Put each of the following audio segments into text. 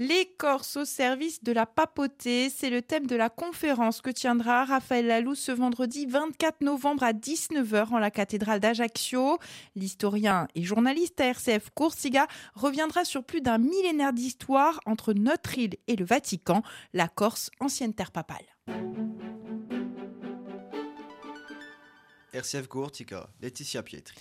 Les Corses au service de la papauté, c'est le thème de la conférence que tiendra Raphaël Lalou ce vendredi 24 novembre à 19h en la cathédrale d'Ajaccio. L'historien et journaliste à RCF Coursiga reviendra sur plus d'un millénaire d'histoire entre notre île et le Vatican, la Corse, ancienne terre papale. RCF Laetitia Pietri.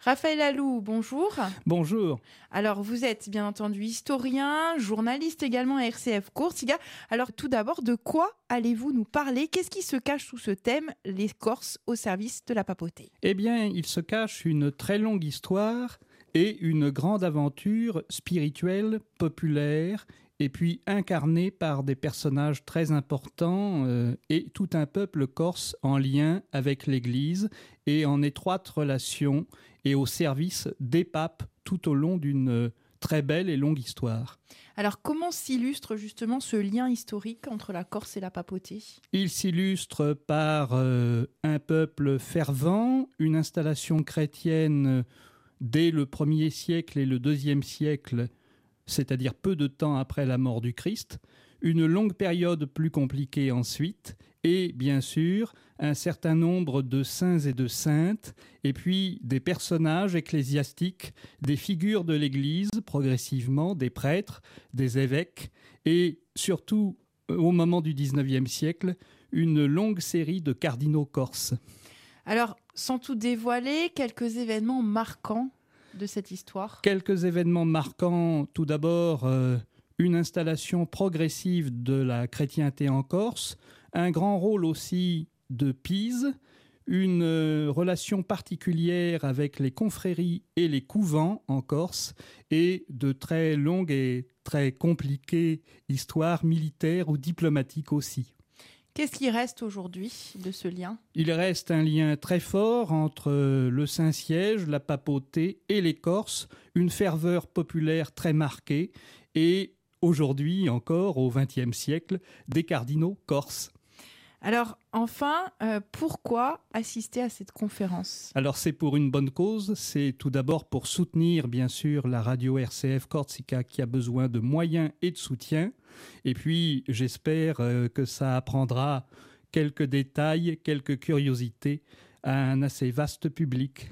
Raphaël Alou, bonjour. Bonjour. Alors, vous êtes bien entendu historien, journaliste également à RCF Courtiga. Alors, tout d'abord, de quoi allez-vous nous parler? Qu'est-ce qui se cache sous ce thème, les Corses au service de la papauté? Eh bien, il se cache une très longue histoire et une grande aventure spirituelle, populaire et puis incarné par des personnages très importants euh, et tout un peuple corse en lien avec l'Église et en étroite relation et au service des papes tout au long d'une euh, très belle et longue histoire. Alors comment s'illustre justement ce lien historique entre la Corse et la papauté? Il s'illustre par euh, un peuple fervent, une installation chrétienne dès le premier siècle et le deuxième siècle c'est-à-dire peu de temps après la mort du Christ, une longue période plus compliquée ensuite, et bien sûr un certain nombre de saints et de saintes, et puis des personnages ecclésiastiques, des figures de l'Église progressivement, des prêtres, des évêques, et surtout au moment du XIXe siècle, une longue série de cardinaux corses. Alors, sans tout dévoiler, quelques événements marquants de cette histoire Quelques événements marquants. Tout d'abord, euh, une installation progressive de la chrétienté en Corse, un grand rôle aussi de Pise, une euh, relation particulière avec les confréries et les couvents en Corse, et de très longues et très compliquées histoires militaires ou diplomatiques aussi. Qu'est-ce qui reste aujourd'hui de ce lien? Il reste un lien très fort entre le Saint-Siège, la papauté et les Corses, une ferveur populaire très marquée et aujourd'hui encore au XXe siècle des cardinaux corses. Alors enfin, euh, pourquoi assister à cette conférence? Alors c'est pour une bonne cause, c'est tout d'abord pour soutenir bien sûr la radio RCF Corsica qui a besoin de moyens et de soutien, et puis j'espère euh, que ça apprendra quelques détails, quelques curiosités à un assez vaste public.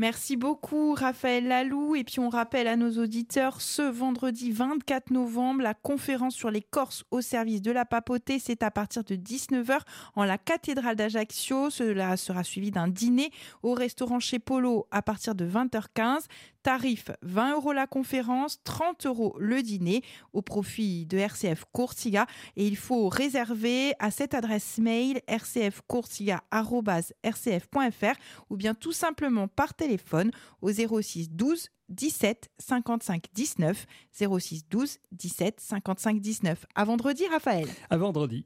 Merci beaucoup Raphaël Lalou. Et puis on rappelle à nos auditeurs, ce vendredi 24 novembre, la conférence sur les Corses au service de la papauté, c'est à partir de 19h en la cathédrale d'Ajaccio. Cela sera suivi d'un dîner au restaurant chez Polo à partir de 20h15. Tarif 20 euros la conférence, 30 euros le dîner au profit de RCF Courtiga. Et il faut réserver à cette adresse mail rcfcourtiga.rcf.fr ou bien tout simplement par téléphone au 06 12 17 55 19 06 12 17 55 19. À vendredi, Raphaël. À vendredi.